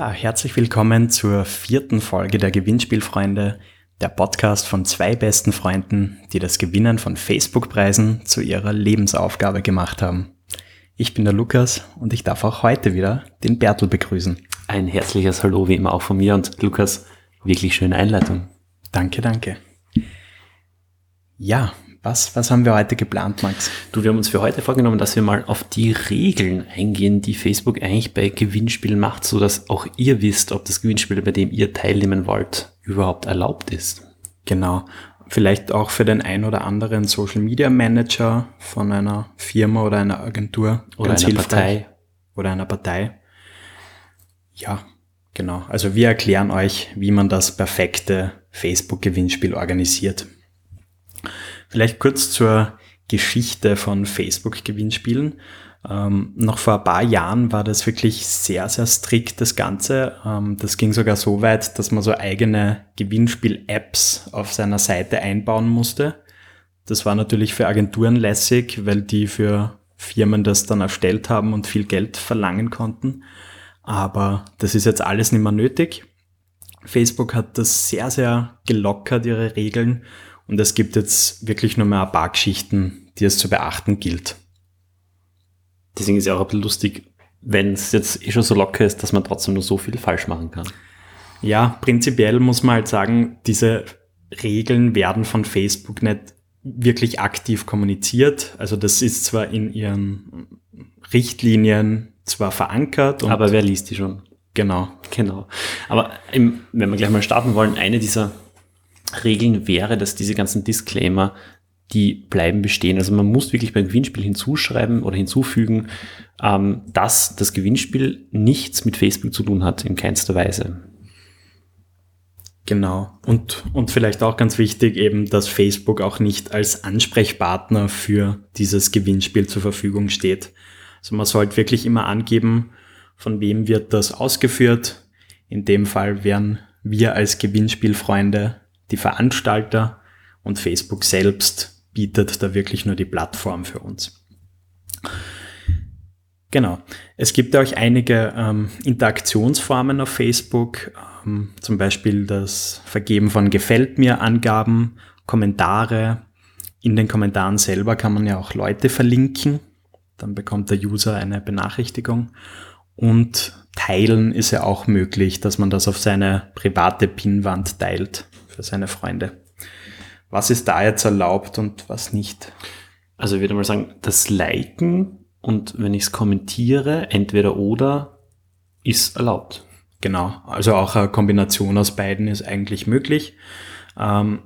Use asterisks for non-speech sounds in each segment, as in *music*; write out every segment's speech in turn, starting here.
Ja, herzlich willkommen zur vierten Folge der Gewinnspielfreunde, der Podcast von zwei besten Freunden, die das Gewinnen von Facebook-Preisen zu ihrer Lebensaufgabe gemacht haben. Ich bin der Lukas und ich darf auch heute wieder den Bertel begrüßen. Ein herzliches Hallo wie immer auch von mir und Lukas, wirklich schöne Einleitung. Danke, danke. Ja, was, was haben wir heute geplant, Max? Du, wir haben uns für heute vorgenommen, dass wir mal auf die Regeln eingehen, die Facebook eigentlich bei Gewinnspielen macht, so dass auch ihr wisst, ob das Gewinnspiel, bei dem ihr teilnehmen wollt, überhaupt erlaubt ist. Genau. Vielleicht auch für den ein oder anderen Social Media Manager von einer Firma oder einer Agentur. Oder einer Partei. Oder einer Partei. Ja, genau. Also wir erklären euch, wie man das perfekte Facebook-Gewinnspiel organisiert. Vielleicht kurz zur Geschichte von Facebook-Gewinnspielen. Ähm, noch vor ein paar Jahren war das wirklich sehr, sehr strikt, das Ganze. Ähm, das ging sogar so weit, dass man so eigene Gewinnspiel-Apps auf seiner Seite einbauen musste. Das war natürlich für Agenturen lässig, weil die für Firmen das dann erstellt haben und viel Geld verlangen konnten. Aber das ist jetzt alles nicht mehr nötig. Facebook hat das sehr, sehr gelockert, ihre Regeln und es gibt jetzt wirklich nur mehr ein paar Geschichten, die es zu beachten gilt. Deswegen ist es auch ein bisschen lustig, wenn es jetzt eh schon so locker ist, dass man trotzdem nur so viel falsch machen kann. Ja, prinzipiell muss man halt sagen, diese Regeln werden von Facebook nicht wirklich aktiv kommuniziert. Also das ist zwar in ihren Richtlinien zwar verankert. aber wer liest die schon? Genau. Genau. Aber im, wenn wir gleich mal starten wollen, eine dieser Regeln wäre, dass diese ganzen Disclaimer, die bleiben bestehen. Also man muss wirklich beim Gewinnspiel hinzuschreiben oder hinzufügen, ähm, dass das Gewinnspiel nichts mit Facebook zu tun hat, in keinster Weise. Genau. Und, und vielleicht auch ganz wichtig eben, dass Facebook auch nicht als Ansprechpartner für dieses Gewinnspiel zur Verfügung steht. Also man sollte wirklich immer angeben, von wem wird das ausgeführt. In dem Fall wären wir als Gewinnspielfreunde die Veranstalter und Facebook selbst bietet da wirklich nur die Plattform für uns. Genau. Es gibt auch einige ähm, Interaktionsformen auf Facebook, ähm, zum Beispiel das Vergeben von Gefällt mir Angaben, Kommentare. In den Kommentaren selber kann man ja auch Leute verlinken. Dann bekommt der User eine Benachrichtigung. Und teilen ist ja auch möglich, dass man das auf seine private Pinwand teilt für seine Freunde. Was ist da jetzt erlaubt und was nicht? Also ich würde mal sagen, das Liken und wenn ich es kommentiere, entweder oder, ist erlaubt. Genau, also auch eine Kombination aus beiden ist eigentlich möglich. Ähm,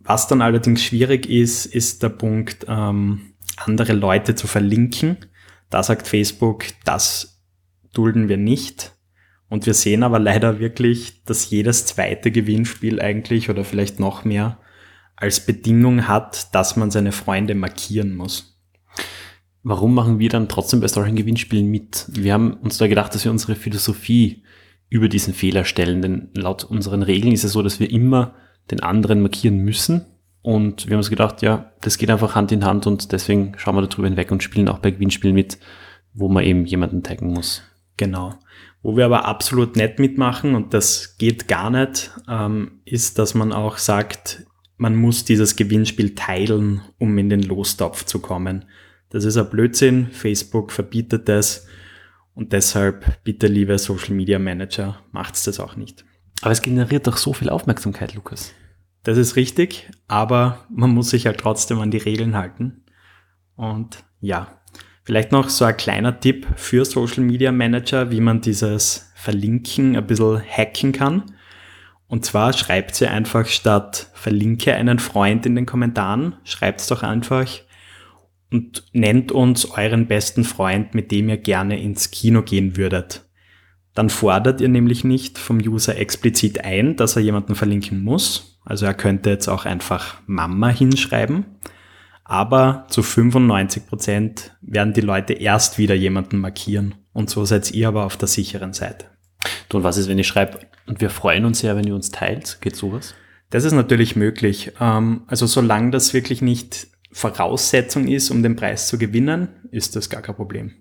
was dann allerdings schwierig ist, ist der Punkt, ähm, andere Leute zu verlinken. Da sagt Facebook, das dulden wir nicht. Und wir sehen aber leider wirklich, dass jedes zweite Gewinnspiel eigentlich oder vielleicht noch mehr als Bedingung hat, dass man seine Freunde markieren muss. Warum machen wir dann trotzdem bei solchen Gewinnspielen mit? Wir haben uns da gedacht, dass wir unsere Philosophie über diesen Fehler stellen, denn laut unseren Regeln ist es so, dass wir immer den anderen markieren müssen. Und wir haben uns gedacht, ja, das geht einfach Hand in Hand und deswegen schauen wir darüber hinweg und spielen auch bei Gewinnspielen mit, wo man eben jemanden taggen muss. Genau. Wo wir aber absolut nicht mitmachen, und das geht gar nicht, ähm, ist, dass man auch sagt, man muss dieses Gewinnspiel teilen, um in den Lostopf zu kommen. Das ist ein Blödsinn. Facebook verbietet das. Und deshalb, bitte, liebe Social Media Manager, macht's das auch nicht. Aber es generiert doch so viel Aufmerksamkeit, Lukas. Das ist richtig, aber man muss sich halt trotzdem an die Regeln halten. Und ja, Vielleicht noch so ein kleiner Tipp für Social Media Manager, wie man dieses Verlinken ein bisschen hacken kann. Und zwar schreibt sie einfach statt verlinke einen Freund in den Kommentaren, schreibt es doch einfach und nennt uns euren besten Freund, mit dem ihr gerne ins Kino gehen würdet. Dann fordert ihr nämlich nicht vom User explizit ein, dass er jemanden verlinken muss. Also er könnte jetzt auch einfach Mama hinschreiben aber zu 95 Prozent werden die Leute erst wieder jemanden markieren. Und so seid ihr aber auf der sicheren Seite. Du, und was ist, wenn ich schreibe, und wir freuen uns sehr, wenn ihr uns teilt? Geht sowas? Das ist natürlich möglich. Ähm, also solange das wirklich nicht Voraussetzung ist, um den Preis zu gewinnen, ist das gar kein Problem.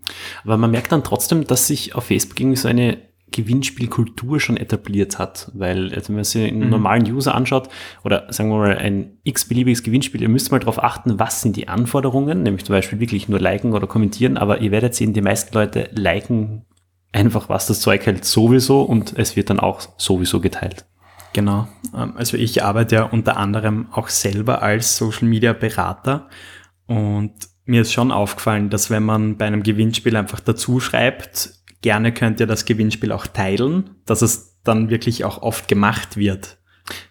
Aber man merkt dann trotzdem, dass sich auf Facebook irgendwie so eine Gewinnspielkultur schon etabliert hat, weil also wenn man sich einen mhm. normalen User anschaut oder sagen wir mal ein x-beliebiges Gewinnspiel, ihr müsst mal darauf achten, was sind die Anforderungen, nämlich zum Beispiel wirklich nur liken oder kommentieren, aber ihr werdet sehen, die meisten Leute liken einfach, was das Zeug hält, sowieso und es wird dann auch sowieso geteilt. Genau. Ähm, also ich arbeite ja unter anderem auch selber als Social Media Berater und mir ist schon aufgefallen, dass wenn man bei einem Gewinnspiel einfach dazu schreibt, gerne könnt ihr das Gewinnspiel auch teilen, dass es dann wirklich auch oft gemacht wird.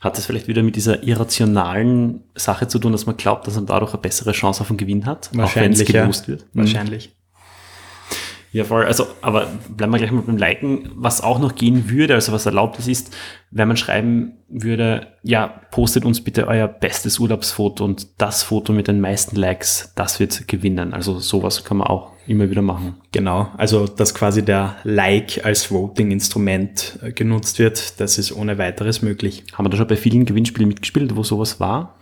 Hat das vielleicht wieder mit dieser irrationalen Sache zu tun, dass man glaubt, dass man dadurch eine bessere Chance auf einen Gewinn hat? Wahrscheinlich, auch wenn es ja. wird? Wahrscheinlich. Ja, voll. Also, aber bleiben wir gleich mal beim Liken. Was auch noch gehen würde, also was erlaubt ist, ist, wenn man schreiben würde, ja, postet uns bitte euer bestes Urlaubsfoto und das Foto mit den meisten Likes, das wird gewinnen. Also sowas kann man auch immer wieder machen. Genau. Also, dass quasi der Like als Voting-Instrument äh, genutzt wird, das ist ohne weiteres möglich. Haben wir da schon bei vielen Gewinnspielen mitgespielt, wo sowas war?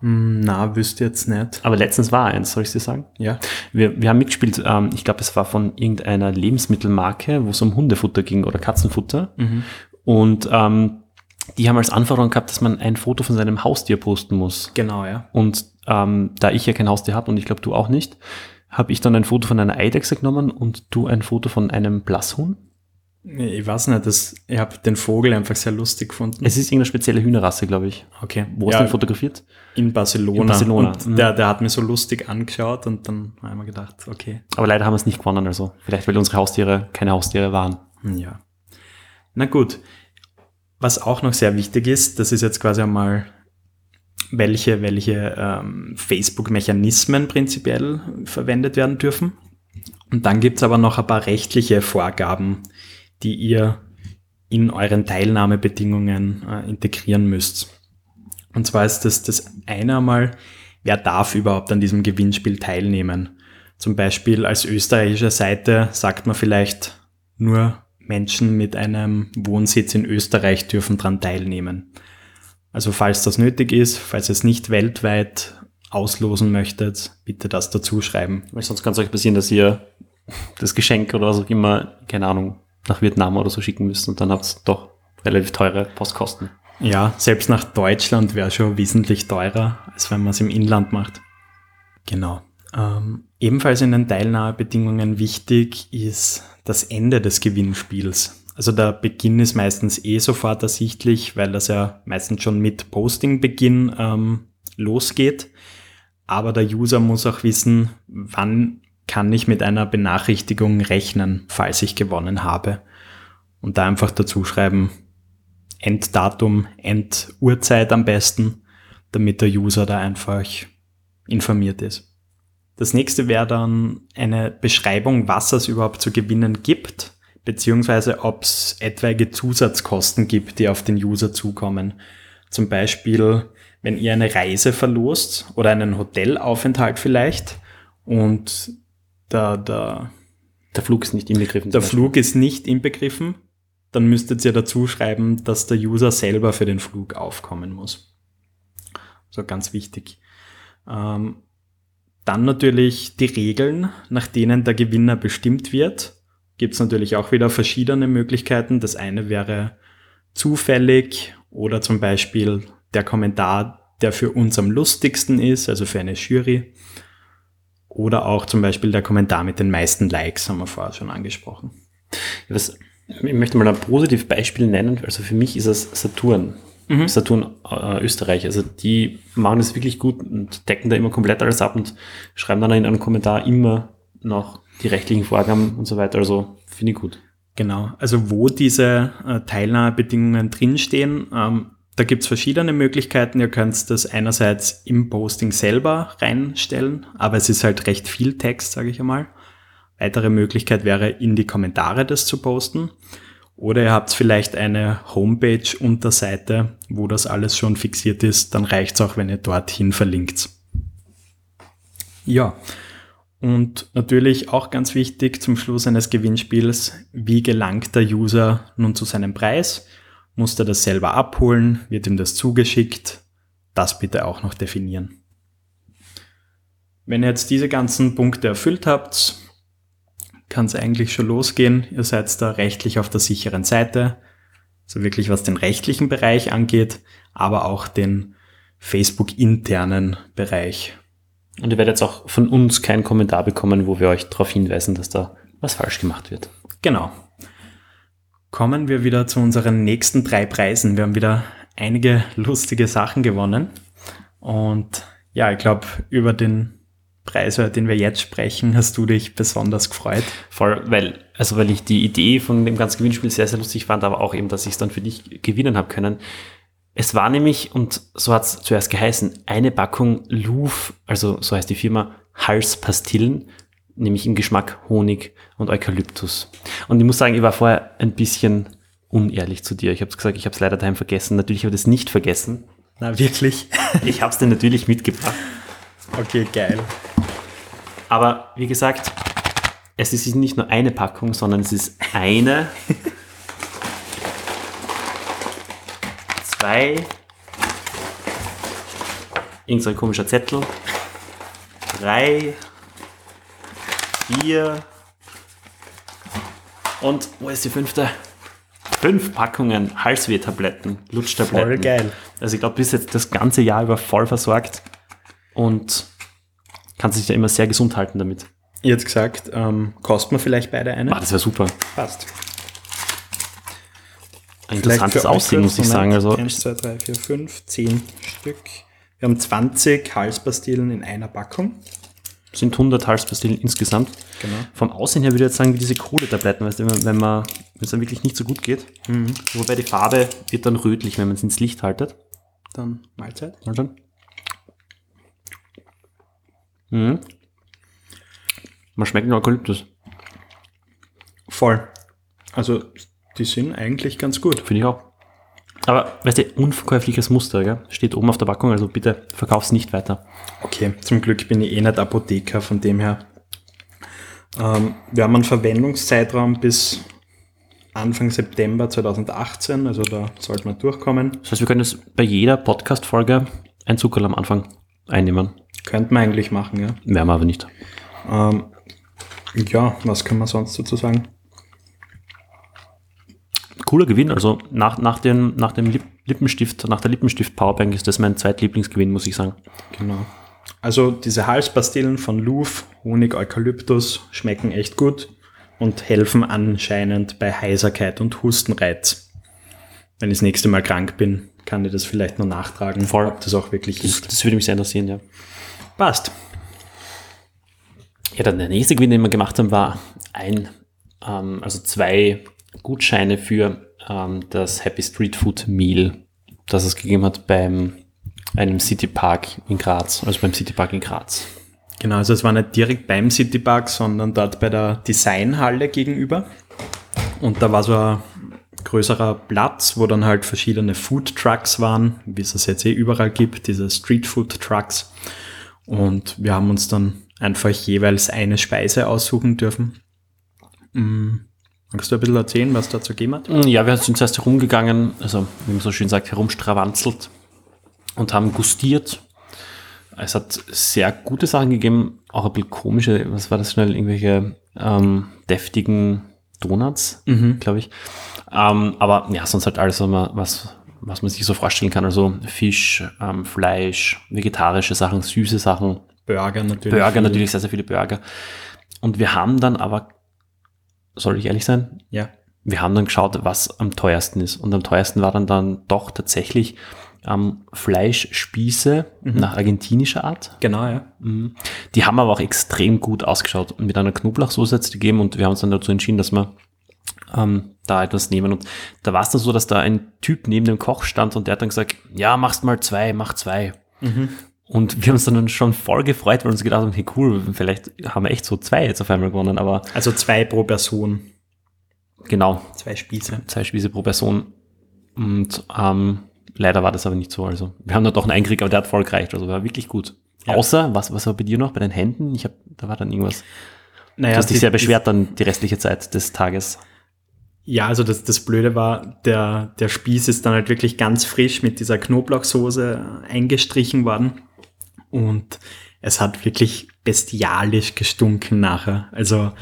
Hm, na, wüsste jetzt nicht. Aber letztens war eins, soll ich dir sagen? Ja. Wir, wir haben mitgespielt, ähm, ich glaube, es war von irgendeiner Lebensmittelmarke, wo es um Hundefutter ging oder Katzenfutter. Mhm. Und ähm, die haben als Anforderung gehabt, dass man ein Foto von seinem Haustier posten muss. Genau, ja. Und ähm, da ich ja kein Haustier habe und ich glaube, du auch nicht, habe ich dann ein Foto von einer Eidechse genommen und du ein Foto von einem Blasshuhn. Ich weiß nicht, das, ich habe den Vogel einfach sehr lustig gefunden. Es ist irgendeine spezielle Hühnerrasse, glaube ich. Okay. Wo ja, hast du den fotografiert? In Barcelona. In Barcelona. Und mhm. der, der hat mir so lustig angeschaut und dann habe ich mir gedacht, okay. Aber leider haben wir es nicht gewonnen, also vielleicht, weil unsere Haustiere keine Haustiere waren. Hm, ja. Na gut. Was auch noch sehr wichtig ist, das ist jetzt quasi einmal, welche, welche ähm, Facebook-Mechanismen prinzipiell verwendet werden dürfen. Und dann gibt's aber noch ein paar rechtliche Vorgaben, die ihr in euren Teilnahmebedingungen äh, integrieren müsst. Und zwar ist das das eine einmal, wer darf überhaupt an diesem Gewinnspiel teilnehmen? Zum Beispiel als österreichische Seite sagt man vielleicht nur Menschen mit einem Wohnsitz in Österreich dürfen daran teilnehmen. Also falls das nötig ist, falls ihr es nicht weltweit auslosen möchtet, bitte das dazu schreiben. Weil sonst kann es euch passieren, dass ihr das Geschenk oder was auch immer, keine Ahnung, nach Vietnam oder so schicken müssen und dann hat es doch relativ teure Postkosten. Ja, selbst nach Deutschland wäre schon wesentlich teurer, als wenn man es im Inland macht. Genau. Ähm, ebenfalls in den Teilnahmebedingungen wichtig ist das Ende des Gewinnspiels. Also der Beginn ist meistens eh sofort ersichtlich, weil das ja meistens schon mit Postingbeginn ähm, losgeht. Aber der User muss auch wissen, wann kann ich mit einer Benachrichtigung rechnen, falls ich gewonnen habe. Und da einfach dazu schreiben, Enddatum, Enduhrzeit am besten, damit der User da einfach informiert ist. Das nächste wäre dann eine Beschreibung, was es überhaupt zu gewinnen gibt, beziehungsweise ob es etwaige Zusatzkosten gibt, die auf den User zukommen. Zum Beispiel, wenn ihr eine Reise verlost oder einen Hotelaufenthalt vielleicht und der, der, der Flug ist nicht inbegriffen. Der Flug ist nicht inbegriffen. Dann müsstet ihr dazu schreiben, dass der User selber für den Flug aufkommen muss. So ganz wichtig. Ähm, dann natürlich die Regeln, nach denen der Gewinner bestimmt wird. Gibt es natürlich auch wieder verschiedene Möglichkeiten. Das eine wäre zufällig oder zum Beispiel der Kommentar, der für uns am lustigsten ist, also für eine Jury. Oder auch zum Beispiel der Kommentar mit den meisten Likes, haben wir vorher schon angesprochen. Was, ich möchte mal ein positives Beispiel nennen. Also für mich ist es Saturn. Mhm. Saturn äh, Österreich. Also die machen das wirklich gut und decken da immer komplett alles ab und schreiben dann in einem Kommentar immer noch die rechtlichen Vorgaben und so weiter. Also finde ich gut. Genau. Also wo diese äh, Teilnahmebedingungen drinstehen, ähm, da gibt's verschiedene Möglichkeiten. Ihr könnt das einerseits im Posting selber reinstellen, aber es ist halt recht viel Text, sage ich einmal. Weitere Möglichkeit wäre, in die Kommentare das zu posten. Oder ihr habt vielleicht eine Homepage-Unterseite, wo das alles schon fixiert ist. Dann reicht's auch, wenn ihr dorthin verlinkt. Ja, und natürlich auch ganz wichtig zum Schluss eines Gewinnspiels, wie gelangt der User nun zu seinem Preis? Muss er das selber abholen? Wird ihm das zugeschickt? Das bitte auch noch definieren. Wenn ihr jetzt diese ganzen Punkte erfüllt habt, kann es eigentlich schon losgehen. Ihr seid da rechtlich auf der sicheren Seite. So wirklich was den rechtlichen Bereich angeht, aber auch den Facebook-internen Bereich. Und ihr werdet jetzt auch von uns keinen Kommentar bekommen, wo wir euch darauf hinweisen, dass da was falsch gemacht wird. Genau. Kommen wir wieder zu unseren nächsten drei Preisen. Wir haben wieder einige lustige Sachen gewonnen. Und ja, ich glaube, über den Preis, über den wir jetzt sprechen, hast du dich besonders gefreut. Voll, weil, also weil ich die Idee von dem ganzen Gewinnspiel sehr, sehr lustig fand, aber auch eben, dass ich es dann für dich gewinnen habe können. Es war nämlich, und so hat es zuerst geheißen, eine Packung Louvre, also so heißt die Firma, Halspastillen, nämlich im Geschmack Honig und Eukalyptus. Und ich muss sagen, ich war vorher ein bisschen unehrlich zu dir. Ich habe gesagt, ich habe es leider daheim vergessen. Natürlich habe ich das nicht vergessen. Na, wirklich? *laughs* Ich habe es dir natürlich mitgebracht. Okay, geil. Aber wie gesagt, es ist nicht nur eine Packung, sondern es ist eine, *laughs* zwei, irgend so ein komischer Zettel, drei, vier und wo ist die fünfte? Fünf Packungen Halsweh-Tabletten, Lutschtabletten. Voll geil. Also ich glaube, du bist jetzt das ganze Jahr über voll versorgt und kannst dich ja immer sehr gesund halten damit. Jetzt gesagt, ähm, kosten wir vielleicht beide eine? Ah, das wäre super. Passt. Interessantes Aussehen, muss ich sagen. Also 1, 2, 3, 4, 5, 10 Stück. Wir haben 20 Halspastillen in einer Packung. sind 100 Halspastillen insgesamt. Genau. Vom Aussehen her würde ich jetzt sagen, wie diese Kohletabletten, weißt du, wenn man, wenn man wenn es dann wirklich nicht so gut geht. Wobei die Farbe wird dann rötlich, wenn man es ins Licht haltet. Dann Mahlzeit. Mal schauen. Mhm. Man schmeckt den Eukalyptus. Voll. Also, die sind eigentlich ganz gut. Finde ich auch. Aber, weißt du, unverkäufliches Muster, gell? Steht oben auf der Packung, also bitte verkauf's nicht weiter. Okay, zum Glück bin ich eh nicht Apotheker, von dem her. Ähm, wir haben einen Verwendungszeitraum bis Anfang September 2018, also da sollte man durchkommen. Das heißt, wir können jetzt bei jeder Podcast-Folge ein Zuckerl am Anfang einnehmen. Könnte man eigentlich machen, ja. Werden wir aber nicht. Ähm, ja, was kann man sonst dazu sagen? Cooler Gewinn, also nach, nach, dem, nach dem Lip Lippenstift, nach der Lippenstift Powerbank ist das mein zweitlieblingsgewinn, muss ich sagen. Genau. Also diese Halspastillen von Louvre, Honig, Eukalyptus schmecken echt gut und helfen anscheinend bei Heiserkeit und Hustenreiz. Wenn ich das nächste Mal krank bin, kann ich das vielleicht noch nachtragen, Voll. ob das auch wirklich Das, ist. das würde mich sehr interessieren, ja. Passt. Ja, dann der nächste Gewinn, den wir gemacht haben, war ein, ähm, also zwei Gutscheine für ähm, das Happy Street Food Meal, das es gegeben hat beim einem City Park in Graz, also beim City Park in Graz. Genau, also es war nicht direkt beim Citypark, sondern dort bei der Designhalle gegenüber. Und da war so ein größerer Platz, wo dann halt verschiedene Food Trucks waren, wie es es jetzt eh überall gibt, diese Street Food Trucks. Und wir haben uns dann einfach jeweils eine Speise aussuchen dürfen. Mm, Magst du ein bisschen erzählen, was dazu gegeben hat? Ja, wir sind zuerst herumgegangen, also wie man so schön sagt, herumstrawanzelt und haben gustiert. Es hat sehr gute Sachen gegeben, auch ein bisschen komische, was war das schnell, irgendwelche ähm, deftigen Donuts, glaube ich. Ähm, aber ja, sonst halt alles, was man, was, man sich so vorstellen kann. Also Fisch, ähm, Fleisch, vegetarische Sachen, süße Sachen, Burger natürlich. Burger natürlich, sehr, sehr viele Burger. Und wir haben dann aber, soll ich ehrlich sein, Ja. wir haben dann geschaut, was am teuersten ist. Und am teuersten war dann, dann doch tatsächlich ähm, Fleischspieße nach argentinischer Art. Genau, ja. Mhm. Die haben aber auch extrem gut ausgeschaut und mit einer Knoblauchsoße jetzt gegeben und wir haben uns dann dazu entschieden, dass wir ähm, da etwas nehmen. Und da war es dann so, dass da ein Typ neben dem Koch stand und der hat dann gesagt, ja, machst mal zwei, mach zwei. Und wir haben uns dann schon voll gefreut, weil wir uns gedacht haben, hey cool, vielleicht haben wir echt so zwei jetzt auf einmal gewonnen, aber Also zwei pro Person, genau, zwei Spieße. zwei Spieße pro Person. Und ähm, leider war das aber nicht so. Also wir haben da doch einen Einkrieg, aber der hat voll gereicht. Also war wirklich gut. Ja. Außer, was, was war bei dir noch? Bei den Händen? Ich hab, da war dann irgendwas. Naja, Du hast dich sehr beschwert dann die restliche Zeit des Tages. Ja, also das, das Blöde war, der, der Spieß ist dann halt wirklich ganz frisch mit dieser Knoblauchsoße eingestrichen worden. Und es hat wirklich bestialisch gestunken nachher. Also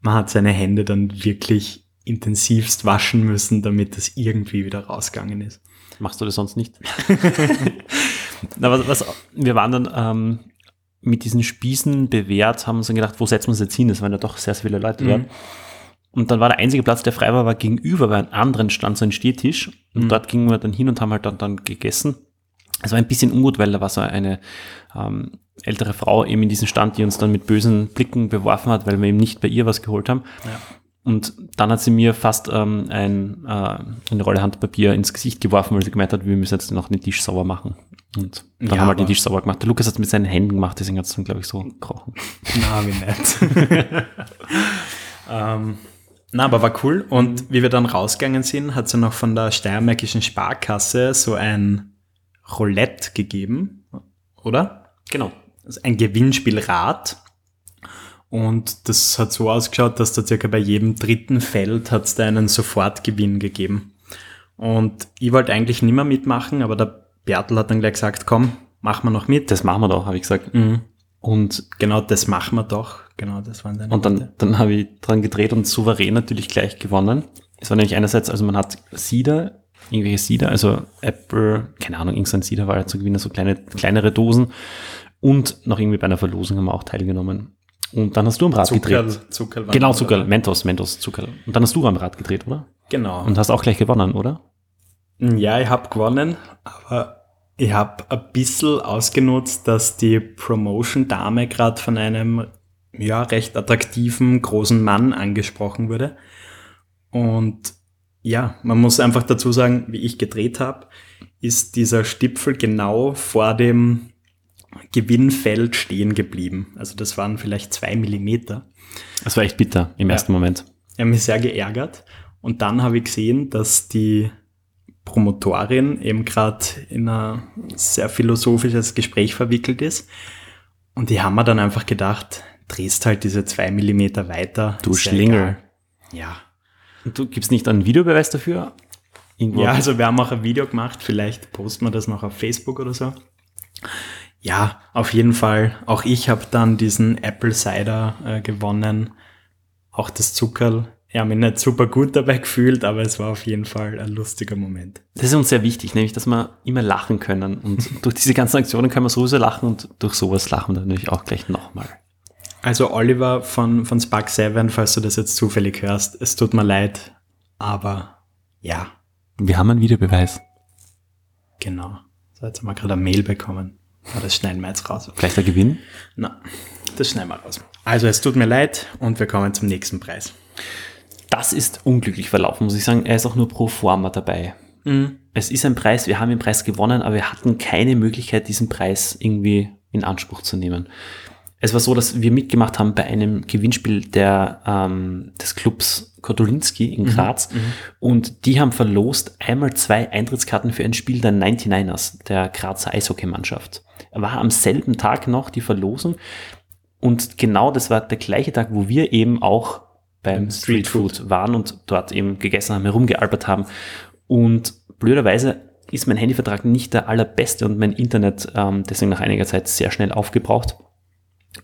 man hat seine Hände dann wirklich intensivst waschen müssen, damit es irgendwie wieder rausgegangen ist. Machst du das sonst nicht? *laughs* Na, was, was, wir waren dann ähm, mit diesen Spießen bewährt, haben uns dann gedacht, wo setzen wir uns jetzt hin? Das waren ja doch sehr, sehr viele Leute dort. Und dann war der einzige Platz, der frei war, war gegenüber, bei einem anderen stand so ein Stehtisch. Und Mhm. dort gingen wir dann hin und haben halt dann, dann gegessen. Es war ein bisschen ungut, weil da war so eine ähm, ältere Frau eben in diesem Stand, die uns dann mit bösen Blicken beworfen hat, weil wir eben nicht bei ihr was geholt haben. Ja. Und dann hat sie mir fast ähm, ein, äh, eine Rolle Handpapier ins Gesicht geworfen, weil sie gemeint hat, wir müssen jetzt noch den Tisch sauber machen. Und dann Ja, haben wir den Tisch sauber gemacht. Der Lukas hat es mit seinen Händen gemacht, deswegen hat es dann, glaube ich, so gekrochen. Na, wie nett. *laughs* ähm, na, aber war cool. Und wie wir dann rausgegangen sind, hat ja noch von der Steiermärkischen Sparkasse so ein Roulette gegeben, oder? Genau. Also ein Gewinnspielrad. Und das hat so ausgeschaut, dass da circa bei jedem dritten Feld hat es da einen Sofortgewinn gegeben. Und ich wollte eigentlich nicht mehr mitmachen, aber der Bertel hat dann gleich gesagt, komm, machen wir noch mit. Das machen wir doch, habe ich gesagt. Mhm. Und, Genau, das machen wir doch. Genau, das waren seine und dann, dann habe ich dran gedreht und souverän natürlich gleich gewonnen. Es war nämlich einerseits, also man hat Cider, irgendwelche Cider, also Apple, keine Ahnung, irgendein Cider war ja zu gewinnen, so kleine, kleinere Dosen. Und noch irgendwie bei einer Verlosung haben wir auch teilgenommen. Und dann hast du am Rad gedreht. Zuckerl, Zuckerl waren Genau, Zuckerl. Mentos, Mentos, Zuckerl. Und dann hast du am Rad gedreht, oder? Genau. Und hast auch gleich gewonnen, oder? ja, ich habe gewonnen, aber ich habe ein bisschen ausgenutzt, dass die Promotion-Dame gerade von einem ja, recht attraktiven, großen Mann angesprochen wurde. Und ja, man muss einfach dazu sagen, wie ich gedreht habe, ist dieser Stipfel genau vor dem Gewinnfeld stehen geblieben. Also das waren vielleicht zwei Millimeter. Das war echt bitter im Ja. ersten Moment. Er hat mich sehr geärgert. Und dann habe ich gesehen, dass die Promotorin eben gerade in ein sehr philosophisches Gespräch verwickelt ist. Und die haben mir dann einfach gedacht, drehst halt diese zwei Millimeter weiter. Du Schlingel. egal. Ja. Und du gibst nicht einen Videobeweis dafür? Irgendwo? Ja, also wir haben auch ein Video gemacht, vielleicht posten wir das noch auf Facebook oder so. Ja, auf jeden Fall. Auch ich habe dann diesen Apple Cider äh, gewonnen. Auch das Zuckerl. Ich habe mich nicht super gut dabei gefühlt, aber es war auf jeden Fall ein lustiger Moment. Das ist uns sehr wichtig, nämlich, dass wir immer lachen können. Und *laughs* durch diese ganzen Aktionen können wir sowieso lachen und durch sowas lachen wir natürlich auch gleich nochmal. Also Oliver von, von Spark 7, falls du das jetzt zufällig hörst, es tut mir leid, aber ja, Wir haben einen Videobeweis. genau. So, jetzt haben wir gerade eine Mail bekommen. Aber das schneiden wir jetzt raus. Gleich der Gewinn. Na, das schneiden wir raus. Also es tut mir leid und wir kommen zum nächsten Preis. Das ist unglücklich verlaufen, muss ich sagen. Er ist auch nur pro forma dabei. Es ist ein Preis, wir haben den Preis gewonnen, aber wir hatten keine Möglichkeit, diesen Preis irgendwie in Anspruch zu nehmen. Es war so, dass wir mitgemacht haben bei einem Gewinnspiel der, ähm, des Clubs Kotulinski in Graz und die haben verlost einmal zwei Eintrittskarten für ein Spiel der 99ers, der Grazer Eishockeymannschaft. War am selben Tag noch die Verlosung und genau das war der gleiche Tag, wo wir eben auch beim Street Food waren und dort eben gegessen haben, herumgealbert haben. Und blöderweise ist mein Handyvertrag nicht der allerbeste und mein Internet ähm, deswegen nach einiger Zeit sehr schnell aufgebraucht.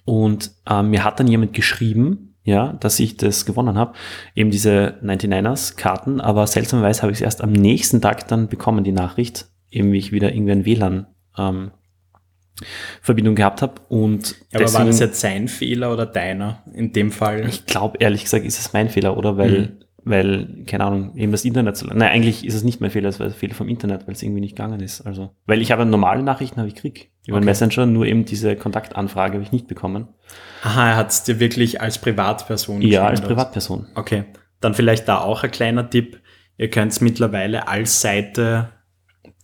Und ähm, mir hat dann jemand geschrieben, ja, dass ich das gewonnen habe, eben diese 99ers-Karten, aber seltsamerweise habe ich es erst am nächsten Tag dann bekommen, die Nachricht, eben wie ich wieder irgendwie ein WLAN ähm, Verbindung gehabt habe. Und Ja, aber war deswegen- das jetzt sein Fehler oder deiner in dem Fall? ich glaube, ehrlich gesagt, ist es mein Fehler, oder? Weil, Mhm. Weil, keine Ahnung, eben das Internet so Nein, eigentlich ist es nicht mein Fehler, es war der Fehler vom Internet, weil es irgendwie nicht gegangen ist. Also, weil ich habe normale Nachrichten habe ich krieg. Über Okay. Messenger, nur eben diese Kontaktanfrage habe ich nicht bekommen. Aha, er hat es dir wirklich als Privatperson Ja, als? Privatperson. Okay, dann vielleicht da auch ein kleiner Tipp. Ihr könnt mittlerweile als Seite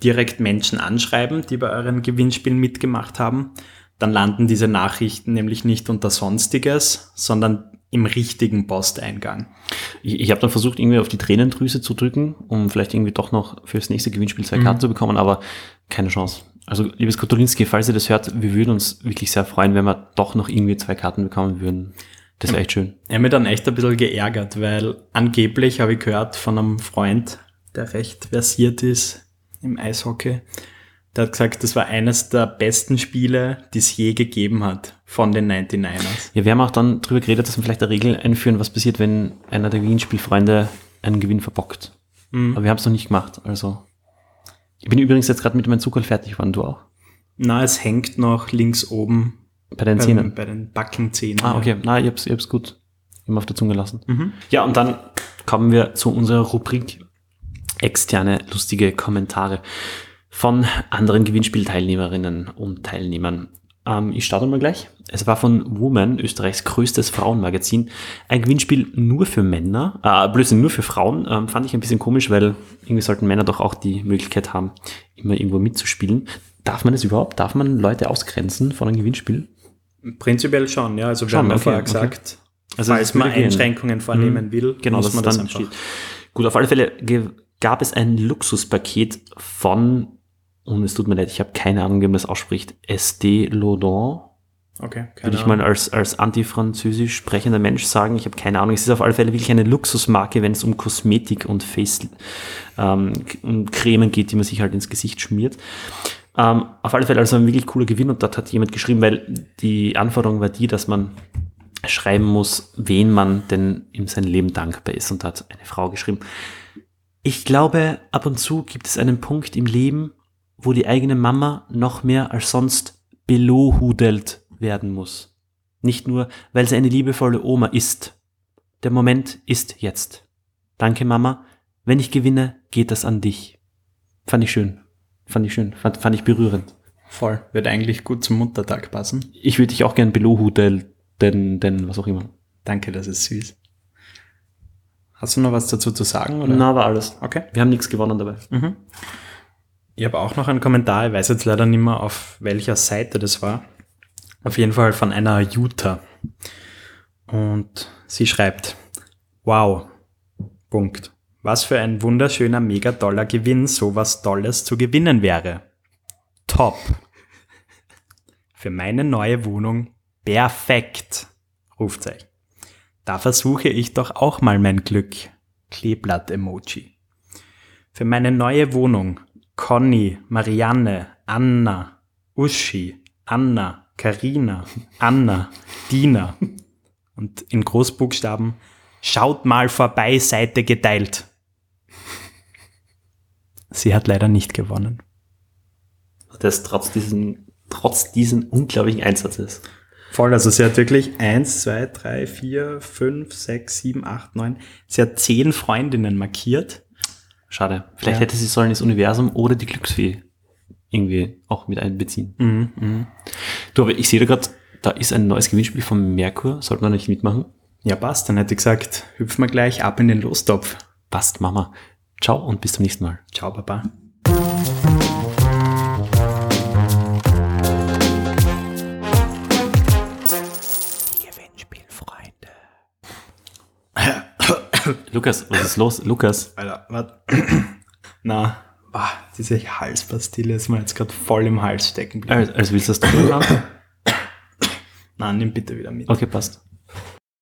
direkt Menschen anschreiben, die bei euren Gewinnspielen mitgemacht haben. Dann landen diese Nachrichten nämlich nicht unter Sonstiges, sondern im richtigen Posteingang. Ich, ich habe dann versucht, irgendwie auf die Tränendrüse zu drücken, um vielleicht irgendwie doch noch fürs nächste Gewinnspiel zwei Karten zu bekommen, aber keine Chance. Also, liebes Kotolinski, falls ihr das hört, wir würden uns wirklich sehr freuen, wenn wir doch noch irgendwie zwei Karten bekommen würden. Das wäre echt schön. Er hat mich dann echt ein bisschen geärgert, weil angeblich habe ich gehört von einem Freund, der recht versiert ist im Eishockey, Der hat gesagt, das war eines der besten Spiele, die es je gegeben hat von den 99ers. Ja, wir haben auch dann drüber geredet, dass wir vielleicht eine Regel einführen, was passiert, wenn einer der Gewinnspielfreunde einen Gewinn verbockt. Mhm. Aber wir haben es noch nicht gemacht, also. Ich bin übrigens jetzt gerade mit meinem Zuckerl fertig geworden, du auch? Na, es hängt noch links oben Bei den bei, Zähnen. bei den Backenzähnen. Ah, okay. Na, ich hab's, ich hab's gut immer auf der Zunge lassen. Mhm. Ja, und dann kommen wir zu unserer Rubrik externe lustige Kommentare von anderen Gewinnspielteilnehmerinnen und Teilnehmern. Ähm, ich starte mal gleich. Es war von Woman, Österreichs größtes Frauenmagazin, ein Gewinnspiel nur für Männer, äh, Blödsinn, nur für Frauen. Ähm, fand ich ein bisschen komisch, weil irgendwie sollten Männer doch auch die Möglichkeit haben, immer irgendwo mitzuspielen. Darf man das überhaupt? Darf man Leute ausgrenzen von einem Gewinnspiel? Prinzipiell schon, ja. Also wir Schon, haben okay, vorher okay. gesagt, Also falls das man würde gehen. Einschränkungen vornehmen will, Genau, muss das man das dann steht. Gut, auf alle Fälle gab es ein Luxuspaket von, und es tut mir leid, ich habe keine Ahnung, wie man das ausspricht, Estée Lauder. Okay, Würde ich mal als, als antifranzösisch sprechender Mensch sagen. Ich habe keine Ahnung. Es ist auf alle Fälle wirklich eine Luxusmarke, wenn es um Kosmetik und Face ähm, um Cremen geht, die man sich halt ins Gesicht schmiert. Ähm, auf alle Fälle also ein wirklich cooler Gewinn und dort hat jemand geschrieben, weil die Anforderung war die, dass man schreiben muss, wen man denn in seinem Leben dankbar ist. Und da hat eine Frau geschrieben, ich glaube, ab und zu gibt es einen Punkt im Leben, wo die eigene Mama noch mehr als sonst belohudelt werden muss. Nicht nur, weil sie eine liebevolle Oma ist. Der Moment ist jetzt. Danke, Mama. Wenn ich gewinne, geht das an dich. Fand ich schön. Fand ich schön. Fand, fand ich berührend. Voll. Wird eigentlich gut zum Muttertag passen. Ich würde dich auch gern belohudel, denn, denn, was auch immer. Danke, das ist süß. Hast du noch was dazu zu sagen? Oder? Na, war alles. Okay. Wir haben nichts gewonnen dabei. Mhm. Ich habe auch noch einen Kommentar, ich weiß jetzt leider nicht mehr, auf welcher Seite das war. Auf jeden Fall von einer Jutta. Und sie schreibt, wow, Punkt. Was für ein wunderschöner, mega toller Gewinn, sowas Tolles zu gewinnen wäre. Top. Für meine neue Wohnung perfekt. Rufzeichen. Da versuche ich doch auch mal mein Glück. Kleeblatt-Emoji. Für meine neue Wohnung Conny, Marianne, Anna, Uschi, Anna, Karina, Anna, Dina und in Großbuchstaben Schaut mal vorbei, Seite geteilt. Sie hat leider nicht gewonnen. Das trotz diesen, trotz diesen unglaublichen Einsatzes. Voll, also sie hat wirklich eins, zwei, drei, vier, fünf, sechs, sieben, acht, neun. Sie hat zehn Freundinnen markiert. Schade. Vielleicht Ja. hätte sie sollen das Universum oder die Glücksfee irgendwie auch mit einbeziehen. Mhm, mhm. Du, aber ich sehe da gerade, da ist ein neues Gewinnspiel von Merkur. Sollten wir nicht mitmachen? Ja, passt. Dann hätte ich gesagt, hüpfen wir gleich ab in den Lostopf. Passt, Mama. Ciao und bis zum nächsten Mal. Ciao, Papa. *laughs* Lukas, was ist los? Lukas. Alter, warte. *clears throat* Na, bah, diese Halspastille ist mir jetzt gerade voll im Hals stecken geblieben. Als, als willst du das tun haben? *coughs* Na, nimm bitte wieder mit. Okay, passt.